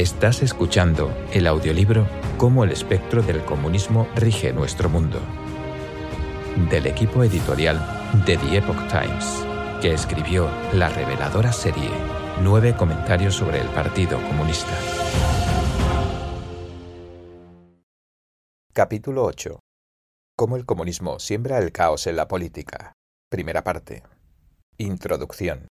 Estás escuchando el audiolibro Cómo el espectro del comunismo rige nuestro mundo, del equipo editorial de The Epoch Times, que escribió la reveladora serie Nueve comentarios sobre el Partido Comunista. Capítulo 8. Cómo el comunismo siembra el caos en la política. Primera parte. Introducción.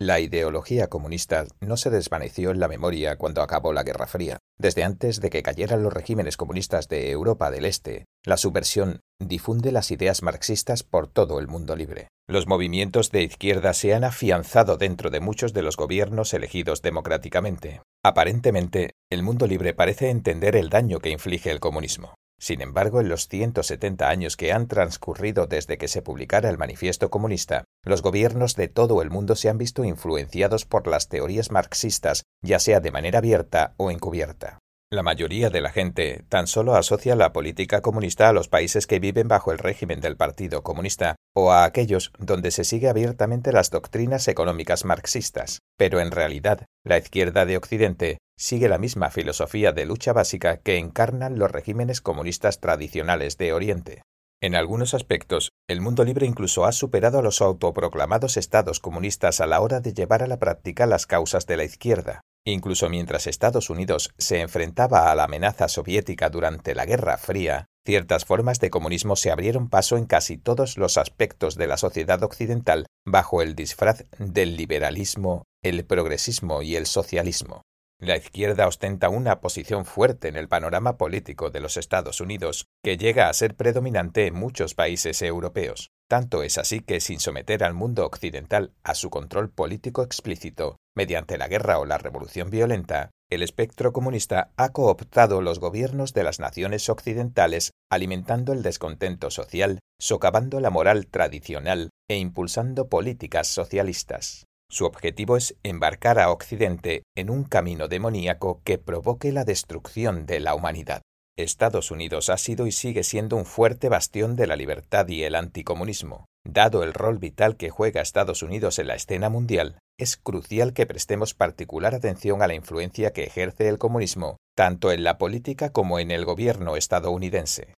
La ideología comunista no se desvaneció en la memoria cuando acabó la Guerra Fría. Desde antes de que cayeran los regímenes comunistas de Europa del Este, la subversión difunde las ideas marxistas por todo el mundo libre. Los movimientos de izquierda se han afianzado dentro de muchos de los gobiernos elegidos democráticamente. Aparentemente, el mundo libre parece entender el daño que inflige el comunismo. Sin embargo, en los 170 años que han transcurrido desde que se publicara el Manifiesto Comunista, los gobiernos de todo el mundo se han visto influenciados por las teorías marxistas, ya sea de manera abierta o encubierta. La mayoría de la gente tan solo asocia la política comunista a los países que viven bajo el régimen del Partido Comunista o a aquellos donde se sigue abiertamente las doctrinas económicas marxistas. Pero en realidad, la izquierda de Occidente sigue la misma filosofía de lucha básica que encarnan los regímenes comunistas tradicionales de Oriente. En algunos aspectos, el mundo libre incluso ha superado a los autoproclamados estados comunistas a la hora de llevar a la práctica las causas de la izquierda. Incluso mientras Estados Unidos se enfrentaba a la amenaza soviética durante la Guerra Fría, ciertas formas de comunismo se abrieron paso en casi todos los aspectos de la sociedad occidental bajo el disfraz del liberalismo, el progresismo y el socialismo. La izquierda ostenta una posición fuerte en el panorama político de los Estados Unidos, que llega a ser predominante en muchos países europeos. Tanto es así que, sin someter al mundo occidental a su control político explícito, mediante la guerra o la revolución violenta, el espectro comunista ha cooptado los gobiernos de las naciones occidentales, alimentando el descontento social, socavando la moral tradicional e impulsando políticas socialistas. Su objetivo es embarcar a Occidente en un camino demoníaco que provoque la destrucción de la humanidad. Estados Unidos ha sido y sigue siendo un fuerte bastión de la libertad y el anticomunismo. Dado el rol vital que juega Estados Unidos en la escena mundial, es crucial que prestemos particular atención a la influencia que ejerce el comunismo, tanto en la política como en el gobierno estadounidense.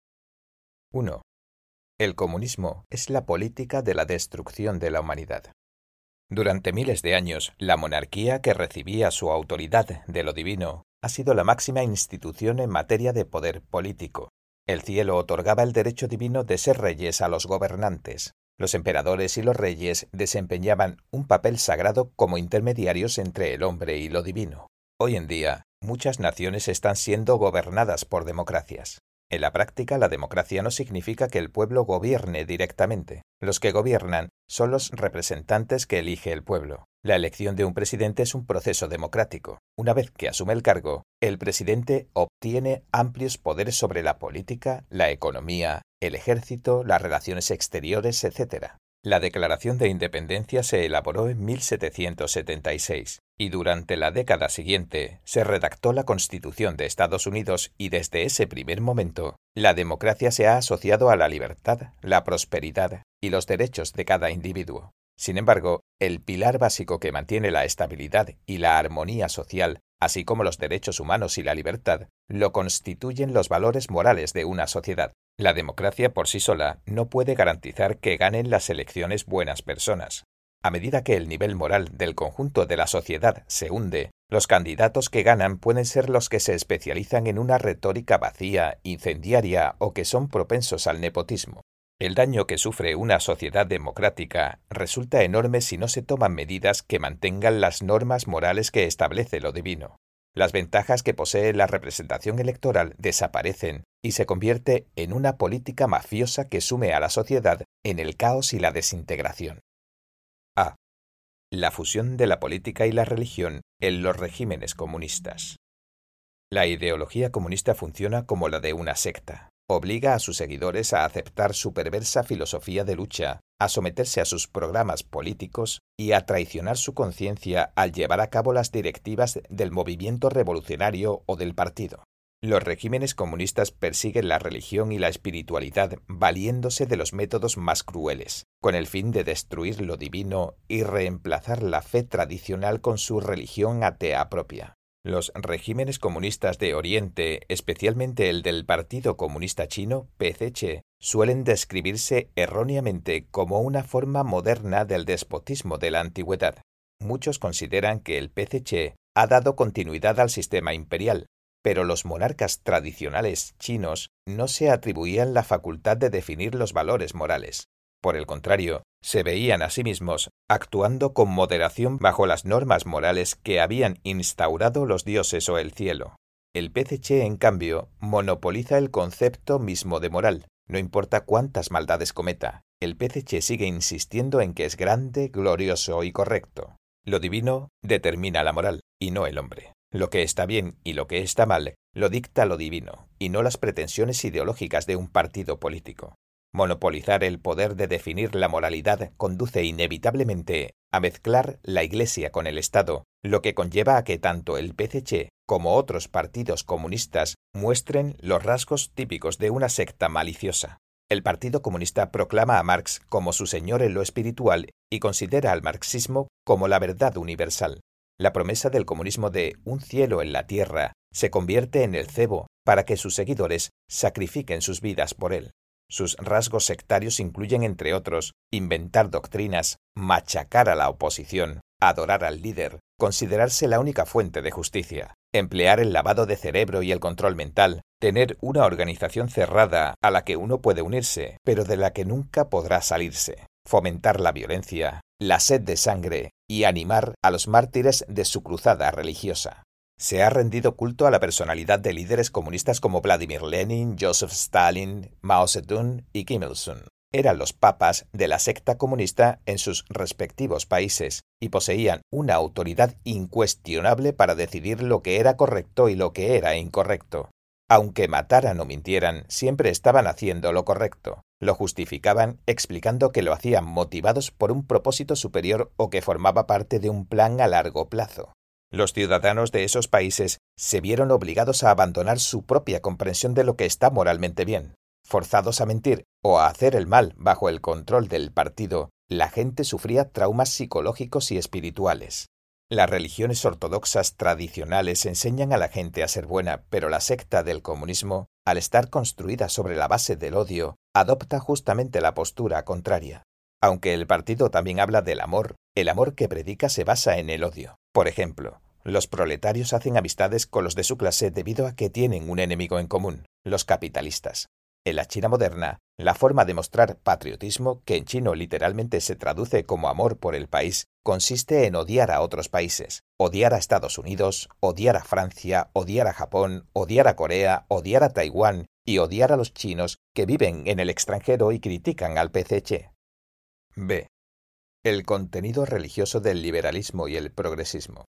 1. El comunismo es la política de la destrucción de la humanidad. Durante miles de años, la monarquía que recibía su autoridad de lo divino ha sido la máxima institución en materia de poder político. El cielo otorgaba el derecho divino de ser reyes a los gobernantes. Los emperadores y los reyes desempeñaban un papel sagrado como intermediarios entre el hombre y lo divino. Hoy en día, muchas naciones están siendo gobernadas por democracias. En la práctica, la democracia no significa que el pueblo gobierne directamente. Los que gobiernan son los representantes que elige el pueblo. La elección de un presidente es un proceso democrático. Una vez que asume el cargo, el presidente obtiene amplios poderes sobre la política, la economía, el ejército, las relaciones exteriores, etc. La Declaración de Independencia se elaboró en 1776 y durante la década siguiente se redactó la Constitución de Estados Unidos y desde ese primer momento la democracia se ha asociado a la libertad, la prosperidad y los derechos de cada individuo. Sin embargo, el pilar básico que mantiene la estabilidad y la armonía social, así como los derechos humanos y la libertad, lo constituyen los valores morales de una sociedad. La democracia por sí sola no puede garantizar que ganen las elecciones buenas personas. A medida que el nivel moral del conjunto de la sociedad se hunde, los candidatos que ganan pueden ser los que se especializan en una retórica vacía, incendiaria o que son propensos al nepotismo. El daño que sufre una sociedad democrática resulta enorme si no se toman medidas que mantengan las normas morales que establece lo divino. Las ventajas que posee la representación electoral desaparecen y se convierte en una política mafiosa que sume a la sociedad en el caos y la desintegración. A. La fusión de la política y la religión en los regímenes comunistas. La ideología comunista funciona como la de una secta. Obliga a sus seguidores a aceptar su perversa filosofía de lucha, a someterse a sus programas políticos y a traicionar su conciencia al llevar a cabo las directivas del movimiento revolucionario o del partido. Los regímenes comunistas persiguen la religión y la espiritualidad valiéndose de los métodos más crueles, con el fin de destruir lo divino y reemplazar la fe tradicional con su religión atea propia. Los regímenes comunistas de Oriente, especialmente el del Partido Comunista Chino, PCC, suelen describirse erróneamente como una forma moderna del despotismo de la antigüedad. Muchos consideran que el PCC ha dado continuidad al sistema imperial, pero los monarcas tradicionales chinos no se atribuían la facultad de definir los valores morales. Por el contrario, se veían a sí mismos actuando con moderación bajo las normas morales que habían instaurado los dioses o el cielo. El PCC, en cambio, monopoliza el concepto mismo de moral, no importa cuántas maldades cometa. El PCC sigue insistiendo en que es grande, glorioso y correcto. Lo divino determina la moral, y no el hombre. Lo que está bien y lo que está mal lo dicta lo divino, y no las pretensiones ideológicas de un partido político. Monopolizar el poder de definir la moralidad conduce inevitablemente a mezclar la Iglesia con el Estado, lo que conlleva a que tanto el PCC como otros partidos comunistas muestren los rasgos típicos de una secta maliciosa. El Partido Comunista proclama a Marx como su señor en lo espiritual y considera al marxismo como la verdad universal. La promesa del comunismo de un cielo en la tierra se convierte en el cebo para que sus seguidores sacrifiquen sus vidas por él. Sus rasgos sectarios incluyen, entre otros, inventar doctrinas, machacar a la oposición, adorar al líder, considerarse la única fuente de justicia, emplear el lavado de cerebro y el control mental, tener una organización cerrada a la que uno puede unirse, pero de la que nunca podrá salirse, fomentar la violencia, la sed de sangre y animar a los mártires de su cruzada religiosa. Se ha rendido culto a la personalidad de líderes comunistas como Vladimir Lenin, Joseph Stalin, Mao Zedong y Kim Il-sung. Eran los papas de la secta comunista en sus respectivos países y poseían una autoridad incuestionable para decidir lo que era correcto y lo que era incorrecto. Aunque mataran o mintieran, siempre estaban haciendo lo correcto. Lo justificaban explicando que lo hacían motivados por un propósito superior o que formaba parte de un plan a largo plazo. Los ciudadanos de esos países se vieron obligados a abandonar su propia comprensión de lo que está moralmente bien. Forzados a mentir o a hacer el mal bajo el control del partido, la gente sufría traumas psicológicos y espirituales. Las religiones ortodoxas tradicionales enseñan a la gente a ser buena, pero la secta del comunismo, al estar construida sobre la base del odio, adopta justamente la postura contraria. Aunque el partido también habla del amor, el amor que predica se basa en el odio. Por ejemplo, los proletarios hacen amistades con los de su clase debido a que tienen un enemigo en común, los capitalistas. En la China moderna, la forma de mostrar patriotismo, que en chino literalmente se traduce como amor por el país, consiste en odiar a otros países, odiar a Estados Unidos, odiar a Francia, odiar a Japón, odiar a Corea, odiar a Taiwán y odiar a los chinos que viven en el extranjero y critican al PCC. B. El contenido religioso del liberalismo y el progresismo.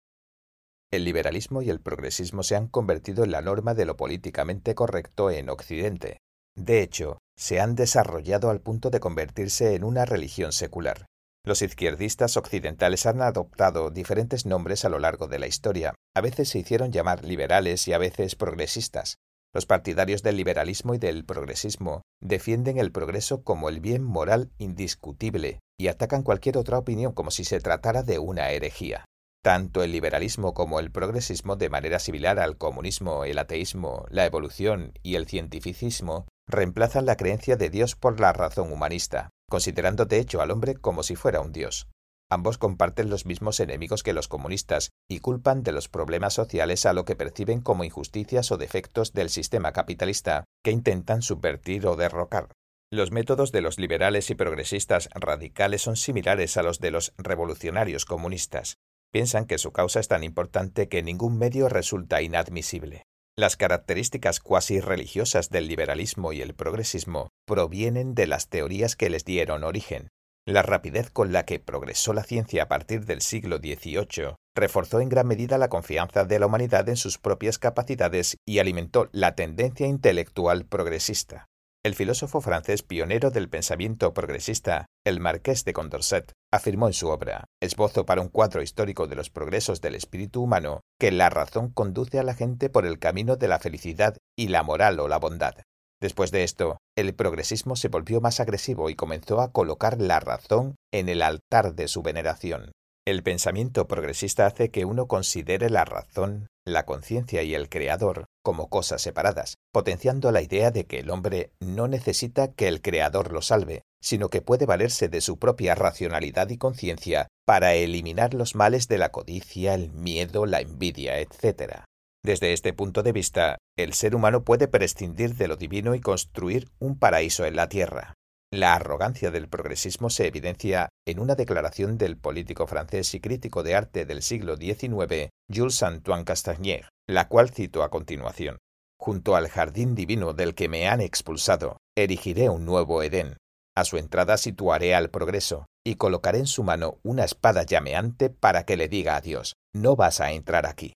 El liberalismo y el progresismo se han convertido en la norma de lo políticamente correcto en Occidente. De hecho, se han desarrollado al punto de convertirse en una religión secular. Los izquierdistas occidentales han adoptado diferentes nombres a lo largo de la historia. A veces se hicieron llamar liberales y a veces progresistas. Los partidarios del liberalismo y del progresismo defienden el progreso como el bien moral indiscutible y atacan cualquier otra opinión como si se tratara de una herejía. Tanto el liberalismo como el progresismo, de manera similar al comunismo, el ateísmo, la evolución y el cientificismo, reemplazan la creencia de Dios por la razón humanista, considerando de hecho al hombre como si fuera un Dios. Ambos comparten los mismos enemigos que los comunistas y culpan de los problemas sociales a lo que perciben como injusticias o defectos del sistema capitalista que intentan subvertir o derrocar. Los métodos de los liberales y progresistas radicales son similares a los de los revolucionarios comunistas, Piensan que su causa es tan importante que ningún medio resulta inadmisible. Las características cuasi religiosas del liberalismo y el progresismo provienen de las teorías que les dieron origen. La rapidez con la que progresó la ciencia a partir del siglo XVIII reforzó en gran medida la confianza de la humanidad en sus propias capacidades y alimentó la tendencia intelectual progresista. El filósofo francés pionero del pensamiento progresista, el marqués de Condorcet, afirmó en su obra, Esbozo para un cuadro histórico de los progresos del espíritu humano, que la razón conduce a la gente por el camino de la felicidad y la moral o la bondad. Después de esto, el progresismo se volvió más agresivo y comenzó a colocar la razón en el altar de su veneración. El pensamiento progresista hace que uno considere la razón, la conciencia y el creador como cosas separadas, potenciando la idea de que el hombre no necesita que el creador lo salve, sino que puede valerse de su propia racionalidad y conciencia para eliminar los males de la codicia, el miedo, la envidia, etc. Desde este punto de vista, el ser humano puede prescindir de lo divino y construir un paraíso en la tierra. La arrogancia del progresismo se evidencia en una declaración del político francés y crítico de arte del siglo XIX, Jules Antoine Castagnier, la cual cito a continuación. Junto al jardín divino del que me han expulsado, erigiré un nuevo Edén. A su entrada situaré al progreso y colocaré en su mano una espada llameante para que le diga a Dios, no vas a entrar aquí.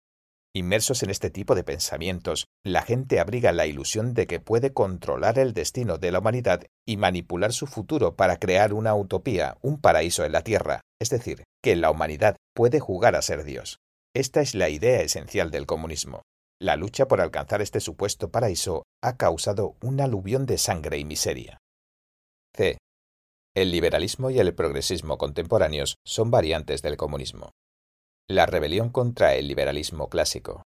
Inmersos en este tipo de pensamientos, la gente abriga la ilusión de que puede controlar el destino de la humanidad y manipular su futuro para crear una utopía, un paraíso en la Tierra, es decir, que la humanidad puede jugar a ser Dios. Esta es la idea esencial del comunismo. La lucha por alcanzar este supuesto paraíso ha causado un aluvión de sangre y miseria. C. El liberalismo y el progresismo contemporáneos son variantes del comunismo. La rebelión contra el liberalismo clásico.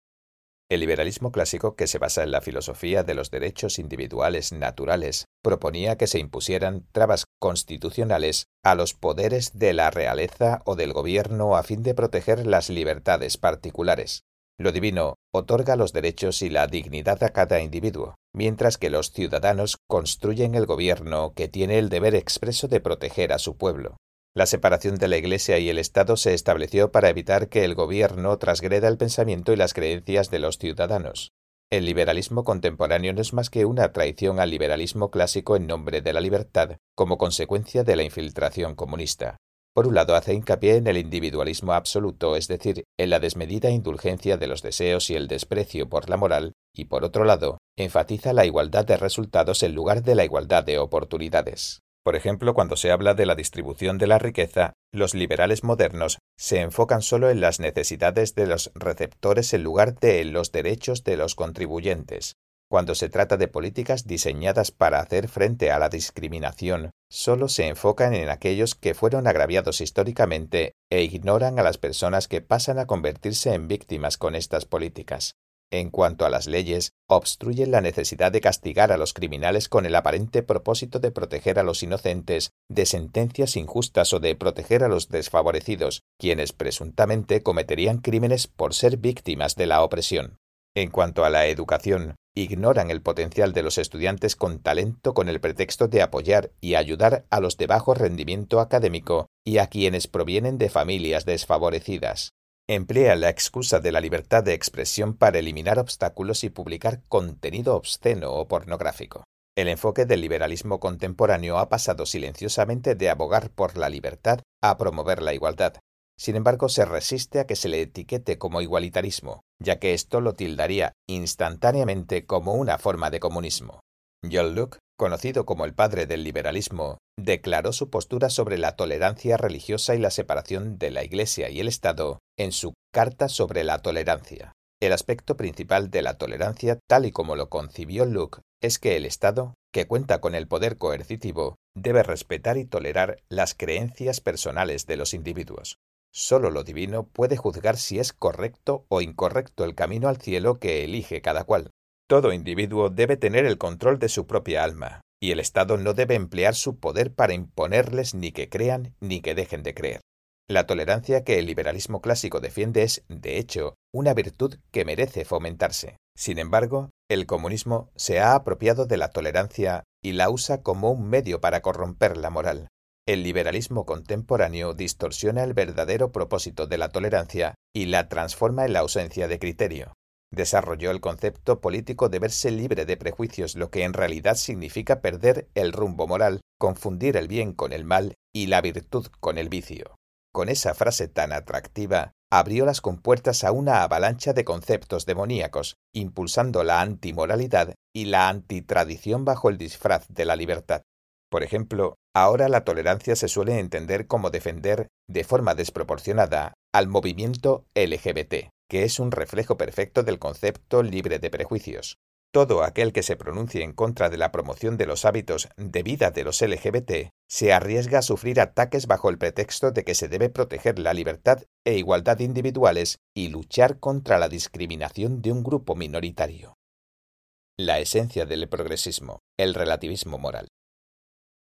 El liberalismo clásico, que se basa en la filosofía de los derechos individuales naturales, proponía que se impusieran trabas constitucionales a los poderes de la realeza o del gobierno a fin de proteger las libertades particulares. Lo divino otorga los derechos y la dignidad a cada individuo, mientras que los ciudadanos construyen el gobierno que tiene el deber expreso de proteger a su pueblo. La separación de la Iglesia y el Estado se estableció para evitar que el gobierno transgreda el pensamiento y las creencias de los ciudadanos. El liberalismo contemporáneo no es más que una traición al liberalismo clásico en nombre de la libertad, como consecuencia de la infiltración comunista. Por un lado, hace hincapié en el individualismo absoluto, es decir, en la desmedida indulgencia de los deseos y el desprecio por la moral, y por otro lado, enfatiza la igualdad de resultados en lugar de la igualdad de oportunidades. Por ejemplo, cuando se habla de la distribución de la riqueza, los liberales modernos se enfocan solo en las necesidades de los receptores en lugar de en los derechos de los contribuyentes. Cuando se trata de políticas diseñadas para hacer frente a la discriminación, solo se enfocan en aquellos que fueron agraviados históricamente e ignoran a las personas que pasan a convertirse en víctimas con estas políticas. En cuanto a las leyes, obstruyen la necesidad de castigar a los criminales con el aparente propósito de proteger a los inocentes de sentencias injustas o de proteger a los desfavorecidos, quienes presuntamente cometerían crímenes por ser víctimas de la opresión. En cuanto a la educación, ignoran el potencial de los estudiantes con talento con el pretexto de apoyar y ayudar a los de bajo rendimiento académico y a quienes provienen de familias desfavorecidas emplea la excusa de la libertad de expresión para eliminar obstáculos y publicar contenido obsceno o pornográfico. El enfoque del liberalismo contemporáneo ha pasado silenciosamente de abogar por la libertad a promover la igualdad. Sin embargo, se resiste a que se le etiquete como igualitarismo, ya que esto lo tildaría instantáneamente como una forma de comunismo. John Locke conocido como el padre del liberalismo, declaró su postura sobre la tolerancia religiosa y la separación de la Iglesia y el Estado en su Carta sobre la Tolerancia. El aspecto principal de la tolerancia, tal y como lo concibió Luke, es que el Estado, que cuenta con el poder coercitivo, debe respetar y tolerar las creencias personales de los individuos. Solo lo divino puede juzgar si es correcto o incorrecto el camino al cielo que elige cada cual. Todo individuo debe tener el control de su propia alma, y el Estado no debe emplear su poder para imponerles ni que crean ni que dejen de creer. La tolerancia que el liberalismo clásico defiende es, de hecho, una virtud que merece fomentarse. Sin embargo, el comunismo se ha apropiado de la tolerancia y la usa como un medio para corromper la moral. El liberalismo contemporáneo distorsiona el verdadero propósito de la tolerancia y la transforma en la ausencia de criterio. Desarrolló el concepto político de verse libre de prejuicios, lo que en realidad significa perder el rumbo moral, confundir el bien con el mal y la virtud con el vicio. Con esa frase tan atractiva, abrió las compuertas a una avalancha de conceptos demoníacos, impulsando la antimoralidad y la antitradición bajo el disfraz de la libertad. Por ejemplo, ahora la tolerancia se suele entender como defender, de forma desproporcionada, al movimiento LGBT, que es un reflejo perfecto del concepto libre de prejuicios. todo aquel que se pronuncie en contra de la promoción de los hábitos de vida de los LGBT se arriesga a sufrir ataques bajo el pretexto de que se debe proteger la libertad e igualdad individuales y luchar contra la discriminación de un grupo minoritario. La esencia del progresismo, el relativismo moral.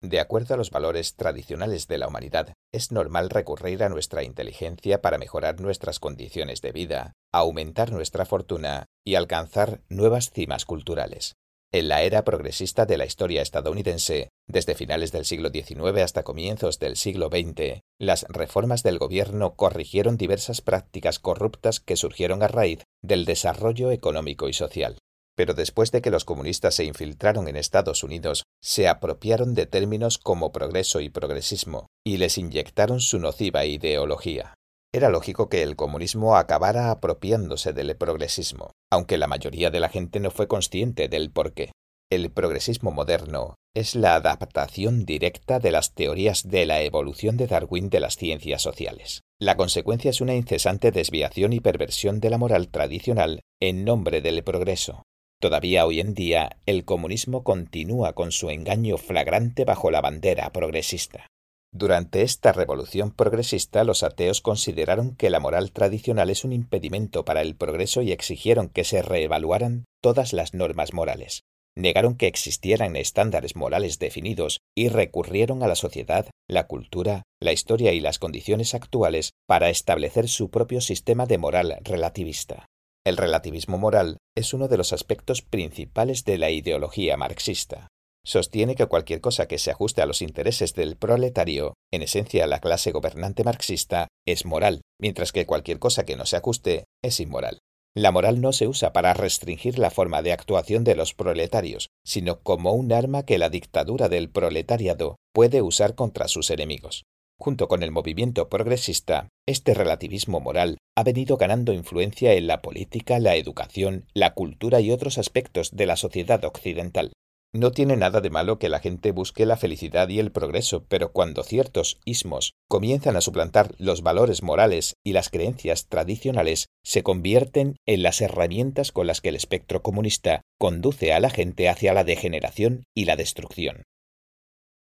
De acuerdo a los valores tradicionales de la humanidad, es normal recurrir a nuestra inteligencia para mejorar nuestras condiciones de vida, aumentar nuestra fortuna y alcanzar nuevas cimas culturales. En la era progresista de la historia estadounidense, desde finales del siglo XIX hasta comienzos del siglo XX, las reformas del gobierno corrigieron diversas prácticas corruptas que surgieron a raíz del desarrollo económico y social pero después de que los comunistas se infiltraron en Estados Unidos, se apropiaron de términos como progreso y progresismo, y les inyectaron su nociva ideología. Era lógico que el comunismo acabara apropiándose del progresismo, aunque la mayoría de la gente no fue consciente del porqué. El progresismo moderno es la adaptación directa de las teorías de la evolución de Darwin de las ciencias sociales. La consecuencia es una incesante desviación y perversión de la moral tradicional en nombre del progreso, Todavía hoy en día el comunismo continúa con su engaño flagrante bajo la bandera progresista. Durante esta revolución progresista los ateos consideraron que la moral tradicional es un impedimento para el progreso y exigieron que se reevaluaran todas las normas morales. Negaron que existieran estándares morales definidos y recurrieron a la sociedad, la cultura, la historia y las condiciones actuales para establecer su propio sistema de moral relativista. El relativismo moral es uno de los aspectos principales de la ideología marxista. Sostiene que cualquier cosa que se ajuste a los intereses del proletario, en esencia la clase gobernante marxista, es moral, mientras que cualquier cosa que no se ajuste es inmoral. La moral no se usa para restringir la forma de actuación de los proletarios, sino como un arma que la dictadura del proletariado puede usar contra sus enemigos. Junto con el movimiento progresista, este relativismo moral ha venido ganando influencia en la política, la educación, la cultura y otros aspectos de la sociedad occidental. No tiene nada de malo que la gente busque la felicidad y el progreso, pero cuando ciertos ismos comienzan a suplantar los valores morales y las creencias tradicionales, se convierten en las herramientas con las que el espectro comunista conduce a la gente hacia la degeneración y la destrucción.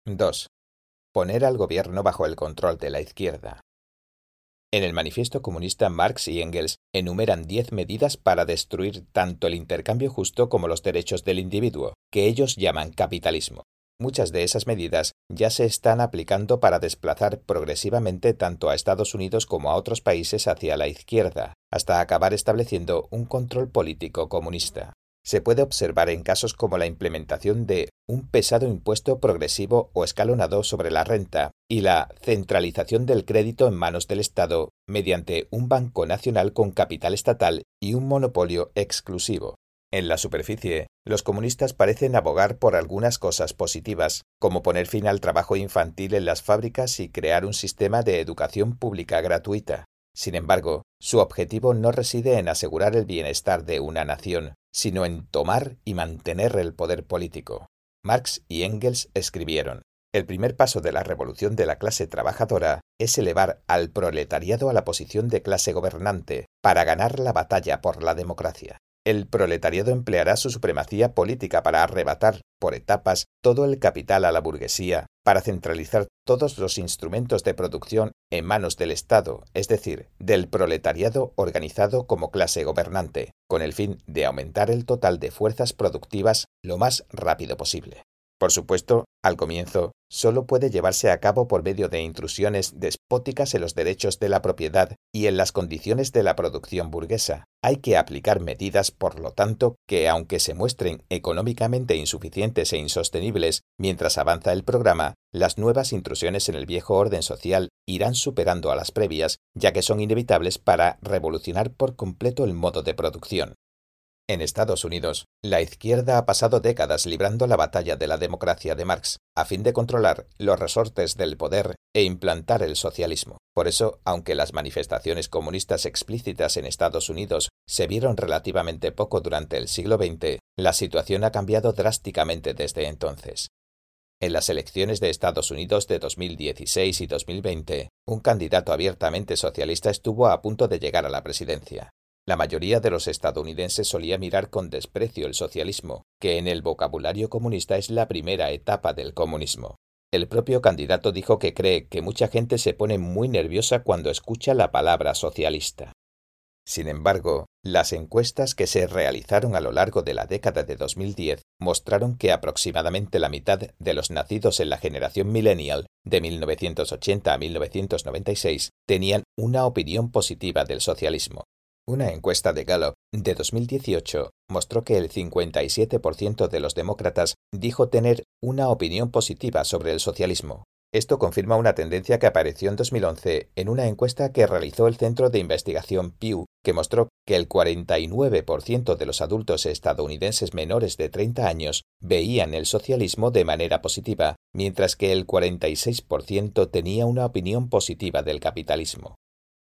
2 poner al gobierno bajo el control de la izquierda. En el manifiesto comunista Marx y Engels enumeran diez medidas para destruir tanto el intercambio justo como los derechos del individuo, que ellos llaman capitalismo. Muchas de esas medidas ya se están aplicando para desplazar progresivamente tanto a Estados Unidos como a otros países hacia la izquierda, hasta acabar estableciendo un control político comunista se puede observar en casos como la implementación de un pesado impuesto progresivo o escalonado sobre la renta y la centralización del crédito en manos del Estado mediante un banco nacional con capital estatal y un monopolio exclusivo. En la superficie, los comunistas parecen abogar por algunas cosas positivas, como poner fin al trabajo infantil en las fábricas y crear un sistema de educación pública gratuita. Sin embargo, su objetivo no reside en asegurar el bienestar de una nación, sino en tomar y mantener el poder político. Marx y Engels escribieron, el primer paso de la revolución de la clase trabajadora es elevar al proletariado a la posición de clase gobernante para ganar la batalla por la democracia el proletariado empleará su supremacía política para arrebatar, por etapas, todo el capital a la burguesía, para centralizar todos los instrumentos de producción en manos del Estado, es decir, del proletariado organizado como clase gobernante, con el fin de aumentar el total de fuerzas productivas lo más rápido posible. Por supuesto, al comienzo, solo puede llevarse a cabo por medio de intrusiones despóticas en los derechos de la propiedad y en las condiciones de la producción burguesa. Hay que aplicar medidas, por lo tanto, que, aunque se muestren económicamente insuficientes e insostenibles mientras avanza el programa, las nuevas intrusiones en el viejo orden social irán superando a las previas, ya que son inevitables para revolucionar por completo el modo de producción. En Estados Unidos, la izquierda ha pasado décadas librando la batalla de la democracia de Marx, a fin de controlar los resortes del poder e implantar el socialismo. Por eso, aunque las manifestaciones comunistas explícitas en Estados Unidos se vieron relativamente poco durante el siglo XX, la situación ha cambiado drásticamente desde entonces. En las elecciones de Estados Unidos de 2016 y 2020, un candidato abiertamente socialista estuvo a punto de llegar a la presidencia. La mayoría de los estadounidenses solía mirar con desprecio el socialismo, que en el vocabulario comunista es la primera etapa del comunismo. El propio candidato dijo que cree que mucha gente se pone muy nerviosa cuando escucha la palabra socialista. Sin embargo, las encuestas que se realizaron a lo largo de la década de 2010 mostraron que aproximadamente la mitad de los nacidos en la generación millennial de 1980 a 1996 tenían una opinión positiva del socialismo. Una encuesta de Gallup de 2018 mostró que el 57% de los demócratas dijo tener una opinión positiva sobre el socialismo, esto confirma una tendencia que apareció en 2011 en una encuesta que realizó el Centro de Investigación Pew, que mostró que el 49% de los adultos estadounidenses menores de 30 años veían el socialismo de manera positiva, mientras que el 46% tenía una opinión positiva del capitalismo.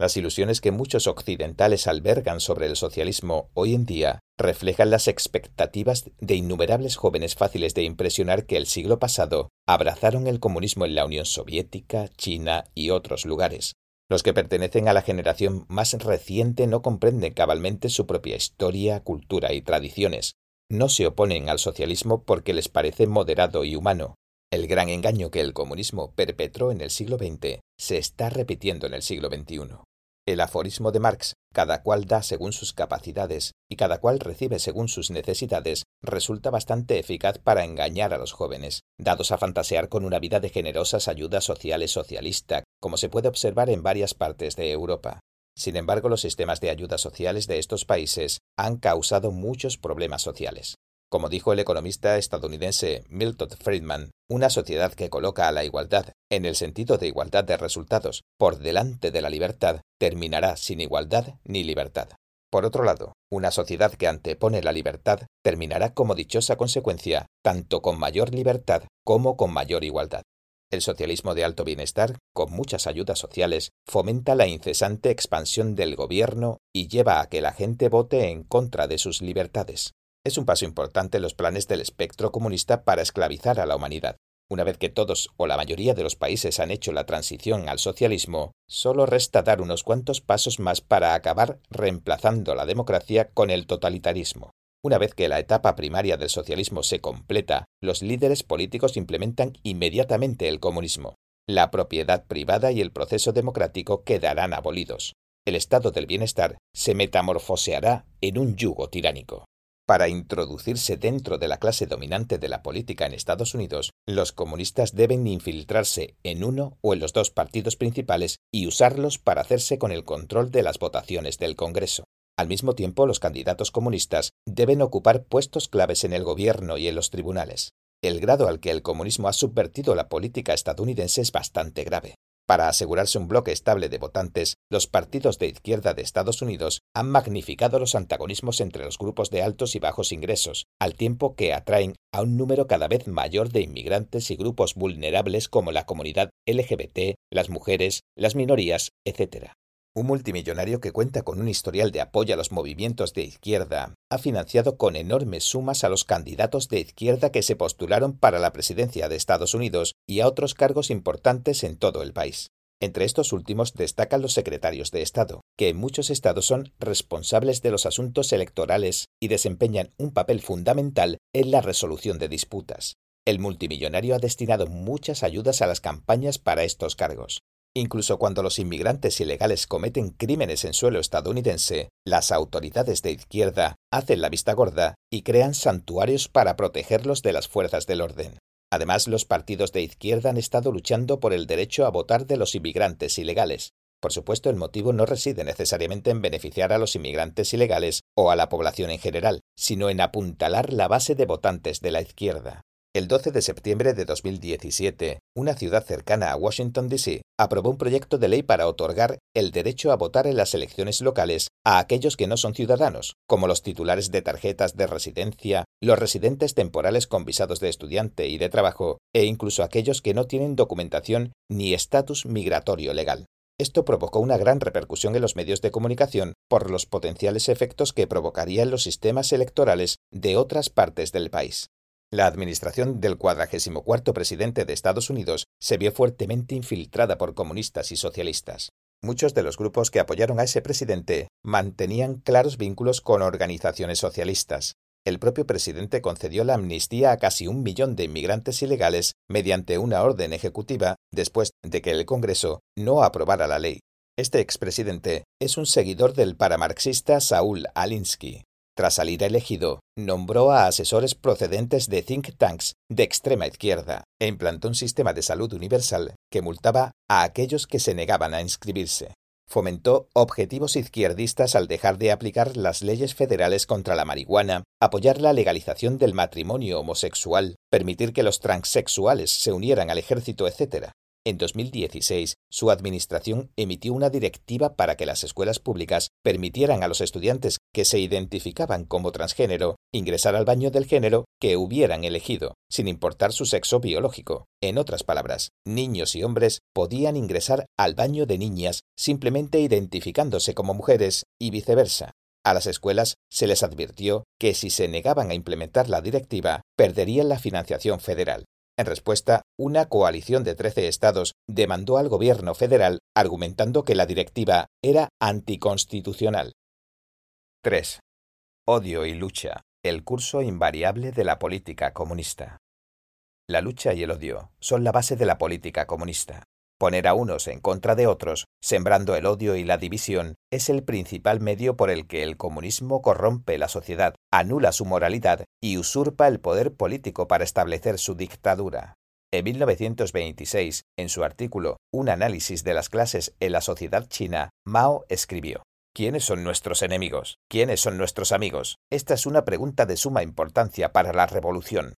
Las ilusiones que muchos occidentales albergan sobre el socialismo hoy en día reflejan las expectativas de innumerables jóvenes fáciles de impresionar que el siglo pasado abrazaron el comunismo en la Unión Soviética, China y otros lugares. Los que pertenecen a la generación más reciente no comprenden cabalmente su propia historia, cultura y tradiciones. No se oponen al socialismo porque les parece moderado y humano. El gran engaño que el comunismo perpetró en el siglo XX se está repitiendo en el siglo XXI. El aforismo de Marx, cada cual da según sus capacidades y cada cual recibe según sus necesidades, resulta bastante eficaz para engañar a los jóvenes, dados a fantasear con una vida de generosas ayudas sociales socialista, como se puede observar en varias partes de Europa. Sin embargo, los sistemas de ayudas sociales de estos países han causado muchos problemas sociales. Como dijo el economista estadounidense Milton Friedman, una sociedad que coloca a la igualdad, en el sentido de igualdad de resultados, por delante de la libertad, terminará sin igualdad ni libertad. Por otro lado, una sociedad que antepone la libertad terminará como dichosa consecuencia, tanto con mayor libertad como con mayor igualdad. El socialismo de alto bienestar, con muchas ayudas sociales, fomenta la incesante expansión del gobierno y lleva a que la gente vote en contra de sus libertades. Es un paso importante los planes del espectro comunista para esclavizar a la humanidad. Una vez que todos o la mayoría de los países han hecho la transición al socialismo, solo resta dar unos cuantos pasos más para acabar reemplazando la democracia con el totalitarismo. Una vez que la etapa primaria del socialismo se completa, los líderes políticos implementan inmediatamente el comunismo. La propiedad privada y el proceso democrático quedarán abolidos. El estado del bienestar se metamorfoseará en un yugo tiránico. Para introducirse dentro de la clase dominante de la política en Estados Unidos, los comunistas deben infiltrarse en uno o en los dos partidos principales y usarlos para hacerse con el control de las votaciones del Congreso. Al mismo tiempo, los candidatos comunistas deben ocupar puestos claves en el gobierno y en los tribunales. El grado al que el comunismo ha subvertido la política estadounidense es bastante grave. Para asegurarse un bloque estable de votantes, los partidos de izquierda de Estados Unidos han magnificado los antagonismos entre los grupos de altos y bajos ingresos, al tiempo que atraen a un número cada vez mayor de inmigrantes y grupos vulnerables como la comunidad LGBT, las mujeres, las minorías, etc. Un multimillonario que cuenta con un historial de apoyo a los movimientos de izquierda ha financiado con enormes sumas a los candidatos de izquierda que se postularon para la presidencia de Estados Unidos y a otros cargos importantes en todo el país. Entre estos últimos destacan los secretarios de Estado, que en muchos estados son responsables de los asuntos electorales y desempeñan un papel fundamental en la resolución de disputas. El multimillonario ha destinado muchas ayudas a las campañas para estos cargos. Incluso cuando los inmigrantes ilegales cometen crímenes en suelo estadounidense, las autoridades de izquierda hacen la vista gorda y crean santuarios para protegerlos de las fuerzas del orden. Además, los partidos de izquierda han estado luchando por el derecho a votar de los inmigrantes ilegales. Por supuesto, el motivo no reside necesariamente en beneficiar a los inmigrantes ilegales o a la población en general, sino en apuntalar la base de votantes de la izquierda. El 12 de septiembre de 2017, una ciudad cercana a Washington, D.C., aprobó un proyecto de ley para otorgar el derecho a votar en las elecciones locales a aquellos que no son ciudadanos, como los titulares de tarjetas de residencia, los residentes temporales con visados de estudiante y de trabajo, e incluso aquellos que no tienen documentación ni estatus migratorio legal. Esto provocó una gran repercusión en los medios de comunicación por los potenciales efectos que provocaría en los sistemas electorales de otras partes del país. La administración del cuadragésimo cuarto presidente de Estados Unidos se vio fuertemente infiltrada por comunistas y socialistas. Muchos de los grupos que apoyaron a ese presidente mantenían claros vínculos con organizaciones socialistas. El propio presidente concedió la amnistía a casi un millón de inmigrantes ilegales mediante una orden ejecutiva después de que el Congreso no aprobara la ley. Este expresidente es un seguidor del paramarxista Saúl Alinsky. Tras salir elegido, nombró a asesores procedentes de think tanks de extrema izquierda e implantó un sistema de salud universal que multaba a aquellos que se negaban a inscribirse. Fomentó objetivos izquierdistas al dejar de aplicar las leyes federales contra la marihuana, apoyar la legalización del matrimonio homosexual, permitir que los transexuales se unieran al ejército, etc. En 2016, su administración emitió una directiva para que las escuelas públicas permitieran a los estudiantes que se identificaban como transgénero ingresar al baño del género que hubieran elegido, sin importar su sexo biológico. En otras palabras, niños y hombres podían ingresar al baño de niñas simplemente identificándose como mujeres y viceversa. A las escuelas se les advirtió que si se negaban a implementar la directiva, perderían la financiación federal. En respuesta, una coalición de 13 estados demandó al gobierno federal argumentando que la directiva era anticonstitucional. 3. Odio y lucha. El curso invariable de la política comunista. La lucha y el odio son la base de la política comunista. Poner a unos en contra de otros, sembrando el odio y la división, es el principal medio por el que el comunismo corrompe la sociedad, anula su moralidad y usurpa el poder político para establecer su dictadura. En 1926, en su artículo Un análisis de las clases en la sociedad china, Mao escribió ¿Quiénes son nuestros enemigos? ¿Quiénes son nuestros amigos? Esta es una pregunta de suma importancia para la revolución.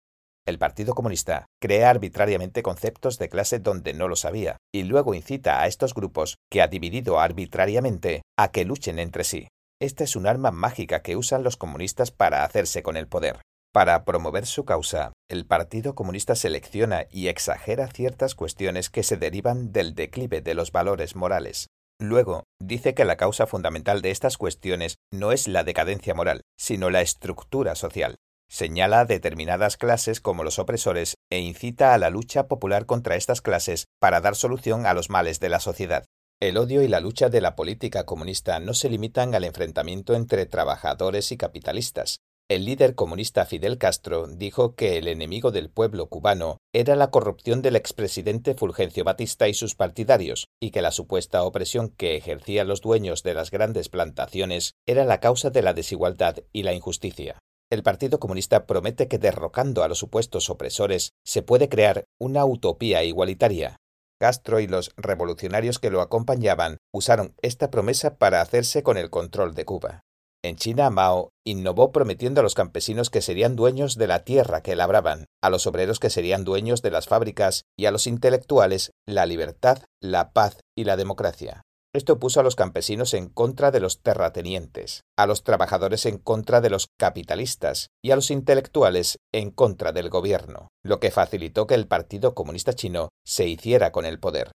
El Partido Comunista crea arbitrariamente conceptos de clase donde no los había, y luego incita a estos grupos, que ha dividido arbitrariamente, a que luchen entre sí. Esta es un arma mágica que usan los comunistas para hacerse con el poder. Para promover su causa, el Partido Comunista selecciona y exagera ciertas cuestiones que se derivan del declive de los valores morales. Luego, dice que la causa fundamental de estas cuestiones no es la decadencia moral, sino la estructura social. Señala determinadas clases como los opresores e incita a la lucha popular contra estas clases para dar solución a los males de la sociedad. El odio y la lucha de la política comunista no se limitan al enfrentamiento entre trabajadores y capitalistas. El líder comunista Fidel Castro dijo que el enemigo del pueblo cubano era la corrupción del expresidente Fulgencio Batista y sus partidarios, y que la supuesta opresión que ejercían los dueños de las grandes plantaciones era la causa de la desigualdad y la injusticia. El Partido Comunista promete que derrocando a los supuestos opresores se puede crear una utopía igualitaria. Castro y los revolucionarios que lo acompañaban usaron esta promesa para hacerse con el control de Cuba. En China, Mao innovó prometiendo a los campesinos que serían dueños de la tierra que labraban, a los obreros que serían dueños de las fábricas y a los intelectuales la libertad, la paz y la democracia. Esto puso a los campesinos en contra de los terratenientes, a los trabajadores en contra de los capitalistas y a los intelectuales en contra del gobierno, lo que facilitó que el Partido Comunista Chino se hiciera con el poder.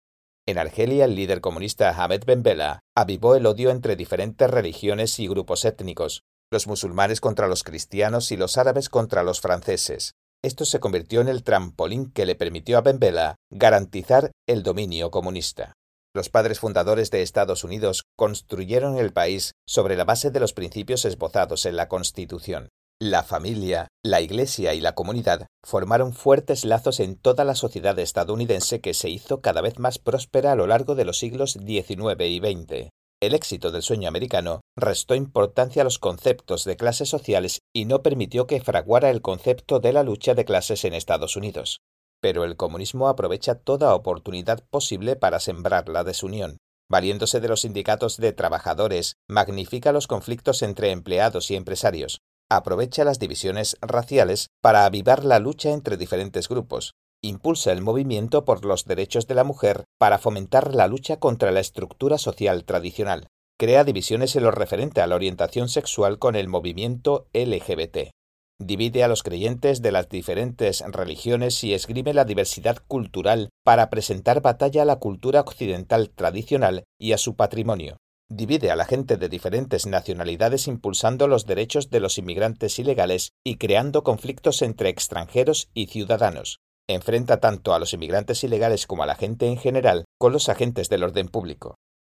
En Argelia, el líder comunista Ahmed Ben Bella avivó el odio entre diferentes religiones y grupos étnicos, los musulmanes contra los cristianos y los árabes contra los franceses. Esto se convirtió en el trampolín que le permitió a Ben Bella garantizar el dominio comunista. Los padres fundadores de Estados Unidos construyeron el país sobre la base de los principios esbozados en la Constitución. La familia, la Iglesia y la comunidad formaron fuertes lazos en toda la sociedad estadounidense que se hizo cada vez más próspera a lo largo de los siglos XIX y XX. El éxito del sueño americano restó importancia a los conceptos de clases sociales y no permitió que fraguara el concepto de la lucha de clases en Estados Unidos. Pero el comunismo aprovecha toda oportunidad posible para sembrar la desunión. Valiéndose de los sindicatos de trabajadores, magnifica los conflictos entre empleados y empresarios, aprovecha las divisiones raciales para avivar la lucha entre diferentes grupos, impulsa el movimiento por los derechos de la mujer para fomentar la lucha contra la estructura social tradicional, crea divisiones en lo referente a la orientación sexual con el movimiento LGBT divide a los creyentes de las diferentes religiones y esgrime la diversidad cultural para presentar batalla a la cultura occidental tradicional y a su patrimonio. Divide a la gente de diferentes nacionalidades impulsando los derechos de los inmigrantes ilegales y creando conflictos entre extranjeros y ciudadanos. Enfrenta tanto a los inmigrantes ilegales como a la gente en general con los agentes del orden público.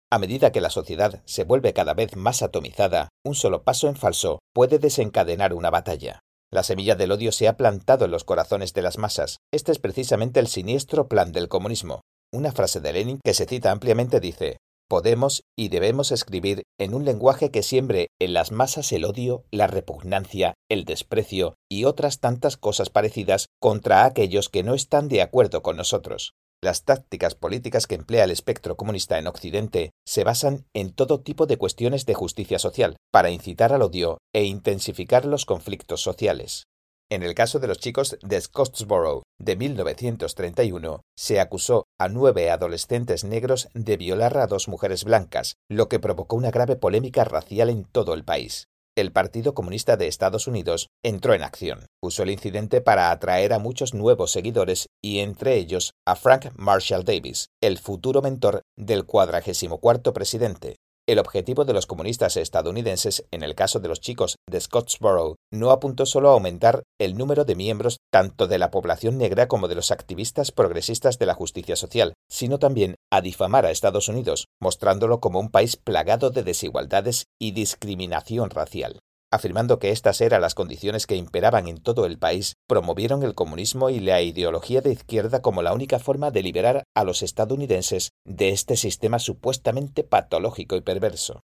A medida que la sociedad se vuelve cada vez más atomizada, un solo paso en falso puede desencadenar una batalla. La semilla del odio se ha plantado en los corazones de las masas. Este es precisamente el siniestro plan del comunismo. Una frase de Lenin que se cita ampliamente dice, podemos y debemos escribir en un lenguaje que siembre en las masas el odio, la repugnancia, el desprecio y otras tantas cosas parecidas contra aquellos que no están de acuerdo con nosotros. Las tácticas políticas que emplea el espectro comunista en Occidente se basan en todo tipo de cuestiones de justicia social, para incitar al odio e intensificar los conflictos sociales. En el caso de los chicos de Scottsboro de 1931, se acusó a nueve adolescentes negros de violar a dos mujeres blancas, lo que provocó una grave polémica racial en todo el país el Partido Comunista de Estados Unidos entró en acción. Usó el incidente para atraer a muchos nuevos seguidores y entre ellos a Frank Marshall Davis, el futuro mentor del cuadragésimo cuarto presidente. El objetivo de los comunistas estadounidenses, en el caso de los chicos de Scottsboro, no apuntó solo a aumentar el número de miembros tanto de la población negra como de los activistas progresistas de la justicia social, sino también a difamar a Estados Unidos, mostrándolo como un país plagado de desigualdades y discriminación racial afirmando que estas eran las condiciones que imperaban en todo el país, promovieron el comunismo y la ideología de izquierda como la única forma de liberar a los estadounidenses de este sistema supuestamente patológico y perverso.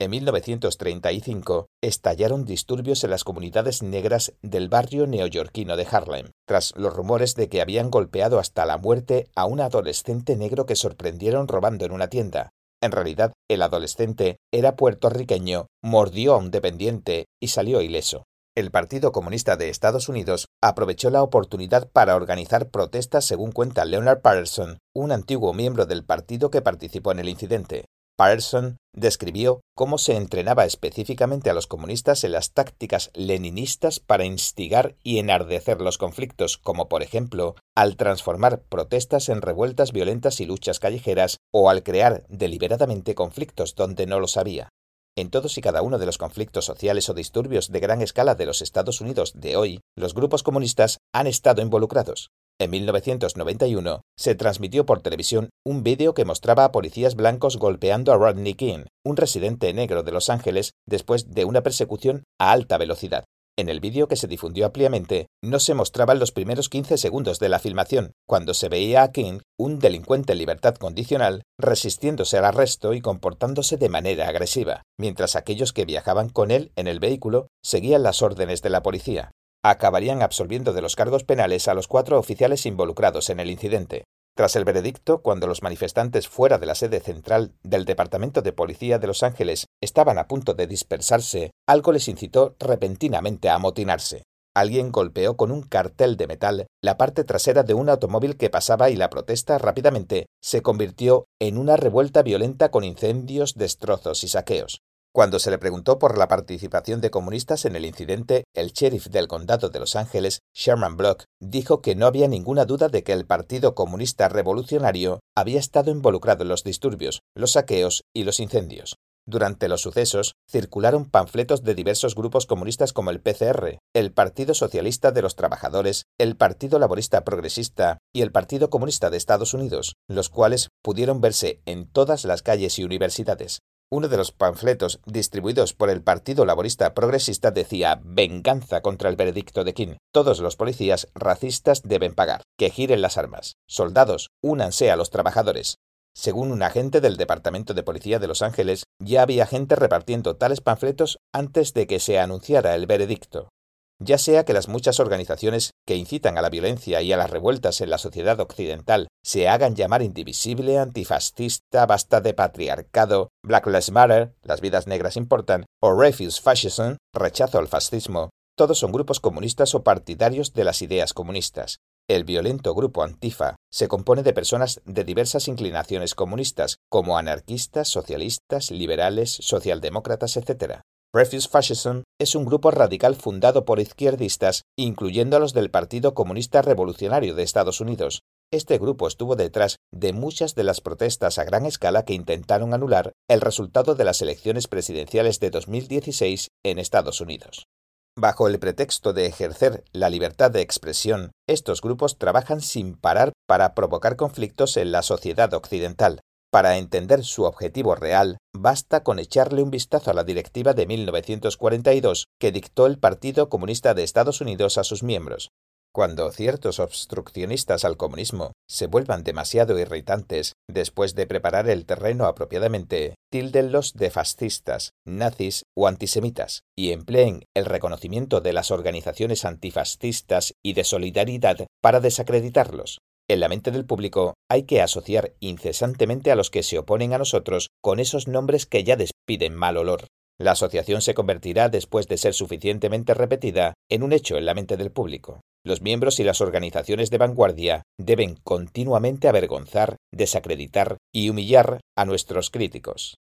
En 1935 estallaron disturbios en las comunidades negras del barrio neoyorquino de Harlem, tras los rumores de que habían golpeado hasta la muerte a un adolescente negro que sorprendieron robando en una tienda, en realidad, el adolescente era puertorriqueño, mordió a un dependiente y salió ileso. El Partido Comunista de Estados Unidos aprovechó la oportunidad para organizar protestas según cuenta Leonard Patterson, un antiguo miembro del partido que participó en el incidente. Patterson describió cómo se entrenaba específicamente a los comunistas en las tácticas leninistas para instigar y enardecer los conflictos, como por ejemplo al transformar protestas en revueltas violentas y luchas callejeras o al crear deliberadamente conflictos donde no los había. En todos y cada uno de los conflictos sociales o disturbios de gran escala de los Estados Unidos de hoy, los grupos comunistas han estado involucrados. En 1991 se transmitió por televisión un vídeo que mostraba a policías blancos golpeando a Rodney King, un residente negro de Los Ángeles, después de una persecución a alta velocidad. En el vídeo que se difundió ampliamente, no se mostraban los primeros 15 segundos de la filmación, cuando se veía a King, un delincuente en libertad condicional, resistiéndose al arresto y comportándose de manera agresiva, mientras aquellos que viajaban con él en el vehículo seguían las órdenes de la policía acabarían absolviendo de los cargos penales a los cuatro oficiales involucrados en el incidente. Tras el veredicto, cuando los manifestantes fuera de la sede central del Departamento de Policía de Los Ángeles estaban a punto de dispersarse, algo les incitó repentinamente a amotinarse. Alguien golpeó con un cartel de metal la parte trasera de un automóvil que pasaba y la protesta rápidamente se convirtió en una revuelta violenta con incendios, destrozos y saqueos. Cuando se le preguntó por la participación de comunistas en el incidente, el sheriff del condado de Los Ángeles, Sherman Block, dijo que no había ninguna duda de que el Partido Comunista Revolucionario había estado involucrado en los disturbios, los saqueos y los incendios. Durante los sucesos, circularon panfletos de diversos grupos comunistas como el PCR, el Partido Socialista de los Trabajadores, el Partido Laborista Progresista y el Partido Comunista de Estados Unidos, los cuales pudieron verse en todas las calles y universidades. Uno de los panfletos distribuidos por el Partido Laborista Progresista decía venganza contra el veredicto de King. Todos los policías racistas deben pagar. Que giren las armas. Soldados, únanse a los trabajadores. Según un agente del Departamento de Policía de Los Ángeles, ya había gente repartiendo tales panfletos antes de que se anunciara el veredicto ya sea que las muchas organizaciones que incitan a la violencia y a las revueltas en la sociedad occidental se hagan llamar indivisible, antifascista, basta de patriarcado, Black Lives Matter, las vidas negras importan, o Refuse Fascism, rechazo al fascismo, todos son grupos comunistas o partidarios de las ideas comunistas. El violento grupo Antifa se compone de personas de diversas inclinaciones comunistas, como anarquistas, socialistas, liberales, socialdemócratas, etc. Refuse Fascism es un grupo radical fundado por izquierdistas, incluyendo a los del Partido Comunista Revolucionario de Estados Unidos. Este grupo estuvo detrás de muchas de las protestas a gran escala que intentaron anular el resultado de las elecciones presidenciales de 2016 en Estados Unidos. Bajo el pretexto de ejercer la libertad de expresión, estos grupos trabajan sin parar para provocar conflictos en la sociedad occidental, Para entender su objetivo real, basta con echarle un vistazo a la directiva de 1942 que dictó el Partido Comunista de Estados Unidos a sus miembros. Cuando ciertos obstruccionistas al comunismo se vuelvan demasiado irritantes después de preparar el terreno apropiadamente, tildenlos de fascistas, nazis o antisemitas y empleen el reconocimiento de las organizaciones antifascistas y de solidaridad para desacreditarlos. En la mente del público hay que asociar incesantemente a los que se oponen a nosotros con esos nombres que ya despiden mal olor. La asociación se convertirá, después de ser suficientemente repetida, en un hecho en la mente del público. Los miembros y las organizaciones de vanguardia deben continuamente avergonzar, desacreditar y humillar a nuestros críticos.